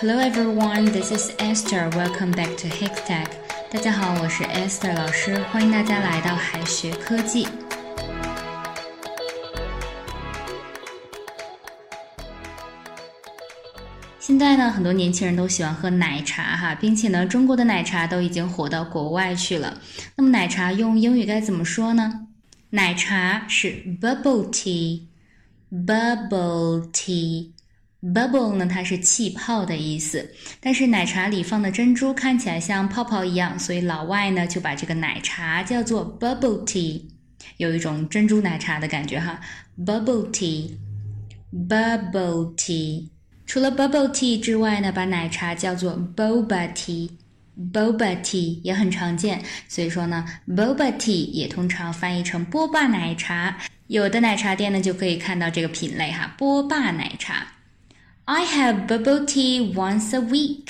Hello everyone, this is Esther. Welcome back to Hiktech. 大家好，我是 Esther 老师，欢迎大家来到海学科技。现在呢，很多年轻人都喜欢喝奶茶哈，并且呢，中国的奶茶都已经火到国外去了。那么奶茶用英语该怎么说呢？奶茶是 bubble tea，bubble tea。Bubble 呢，它是气泡的意思，但是奶茶里放的珍珠看起来像泡泡一样，所以老外呢就把这个奶茶叫做 bubble tea，有一种珍珠奶茶的感觉哈。Bubble tea，bubble tea。除了 bubble tea 之外呢，把奶茶叫做 boba tea，boba tea 也很常见，所以说呢，boba tea 也通常翻译成波霸奶茶。有的奶茶店呢就可以看到这个品类哈，波霸奶茶。I have bubble tea once a week.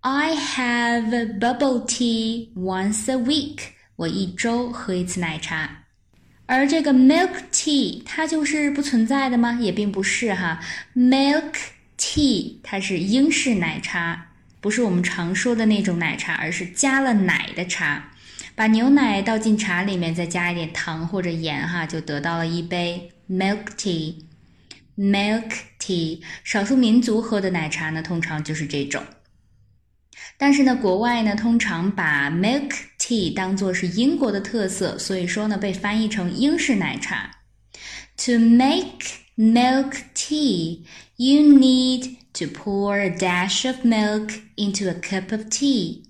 I have bubble tea once a week. 我一周喝一次奶茶。而这个 milk tea 它就是不存在的吗？也并不是哈。Milk tea 它是英式奶茶，不是我们常说的那种奶茶，而是加了奶的茶。把牛奶倒进茶里面，再加一点糖或者盐哈，就得到了一杯 milk tea。Milk tea，少数民族喝的奶茶呢，通常就是这种。但是呢，国外呢，通常把 milk tea 当做是英国的特色，所以说呢，被翻译成英式奶茶。To make milk tea, you need to pour a dash of milk into a cup of tea.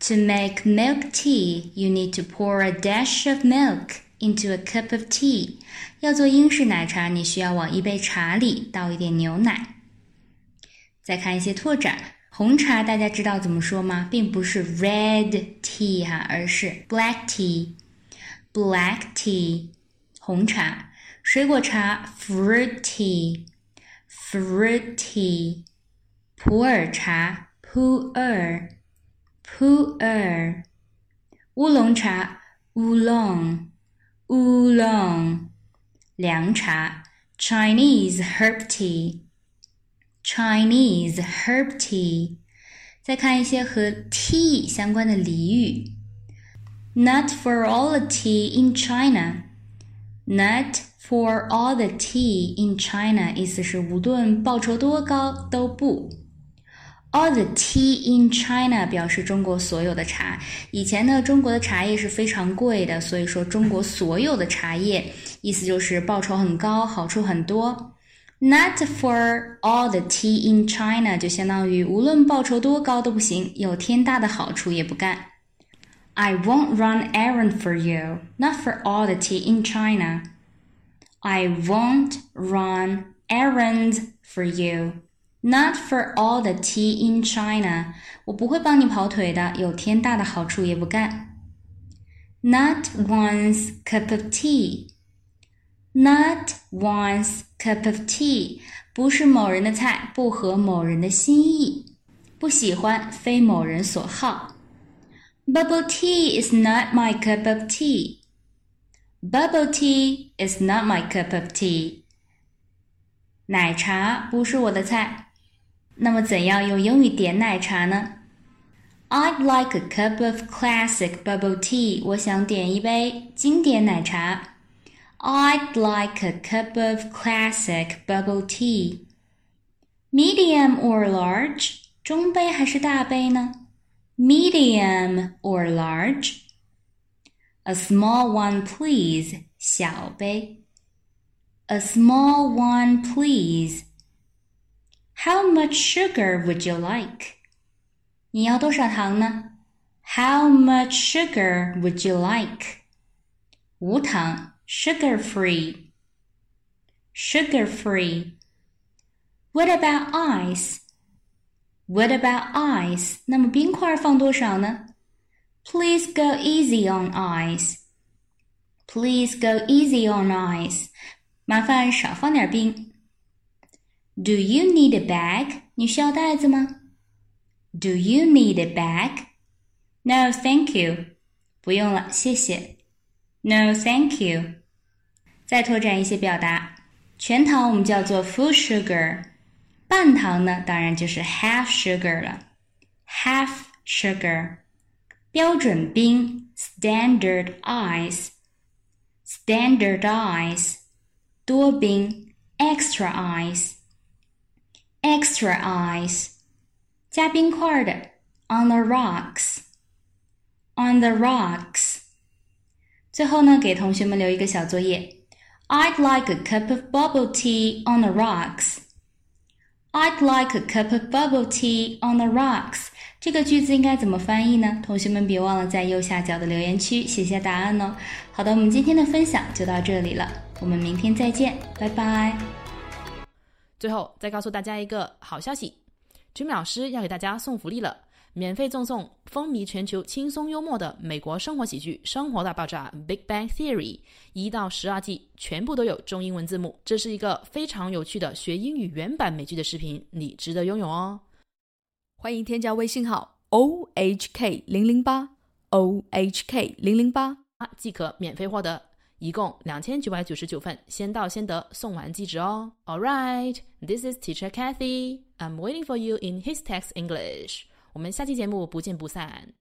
To make milk tea, you need to pour a dash of milk into a cup of tea。要做英式奶茶，你需要往一杯茶里倒一点牛奶。再看一些拓展，红茶大家知道怎么说吗？并不是 red tea 哈，而是 black tea。black tea 红茶，水果茶 fruity fruity，普洱茶 pu'er pu'er，乌龙茶 oolong。 oolong 凉茶，Chinese herb tea，Chinese herb tea。再看一些和 tea 相关的俚语，Not for all the tea in China，Not for all the tea in China，意思是无论报酬多高都不。 All the tea in China 表示中国所有的茶。以前呢，中国的茶叶是非常贵的，所以说中国所有的茶叶，意思就是报酬很高，好处很多。Not for all the tea in China 就相当于无论报酬多高都不行，有天大的好处也不干。I won't run errand for you. Not for all the tea in China. I won't run errands for you. Not for all the tea in China，我不会帮你跑腿的，有天大的好处也不干。Not one's cup of tea，Not one's cup of tea，不是某人的菜，不合某人的心意，不喜欢，非某人所好。Bubble tea is not my cup of tea. Bubble tea is not my cup of tea. 奶茶不是我的菜。 那么怎样用英语点奶茶呢？I'd like a cup of classic bubble tea。我想点一杯经典奶茶。I'd like a cup of classic bubble tea。Medium or large？中杯还是大杯呢？Medium or large。A small one, please。小杯。A small one, please。 how much sugar would you like? 你要多少糖呢？How much sugar would you like? 无糖，sugar free. Sugar free. What about ice? What about ice? 那么冰块放多少呢？Please go easy on ice. Please go easy on ice. 麻烦少放点冰。 do you need a bag? 你需要袋子吗？Do you need a bag? No, thank you. 不用了，谢谢。No, thank you. 再拓展一些表达，全糖我们叫做 full sugar， 半糖呢，当然就是 half sugar 了，half sugar。标准冰 standard ice，standard ice。多冰 extra ice，extra ice。加冰块的 on the rocks，on the rocks。最后呢，给同学们留一个小作业。I'd like a cup of bubble tea on the rocks. I'd like a cup of bubble tea on the rocks. 这个句子应该怎么翻译呢？同学们别忘了在右下角的留言区写下答案哦。好的，我们今天的分享就到这里了，我们明天再见，拜拜。 最后再告诉大家一个好消息，Jimmy 老师要给大家送福利了。免费赠送风靡全球、轻松幽默的美国生活喜剧《生活大爆炸》（Big Bang Theory） 一到十二季，全部都有中英文字幕。这是一个非常有趣的学英语原版美剧的视频，你值得拥有哦！欢迎添加微信号 o h k 零零八 o h k 零零八，即可免费获得，一共两千九百九十九份，先到先得，送完即止哦。All right, this is Teacher Kathy. I'm waiting for you in his text English. 我们下期节目不见不散。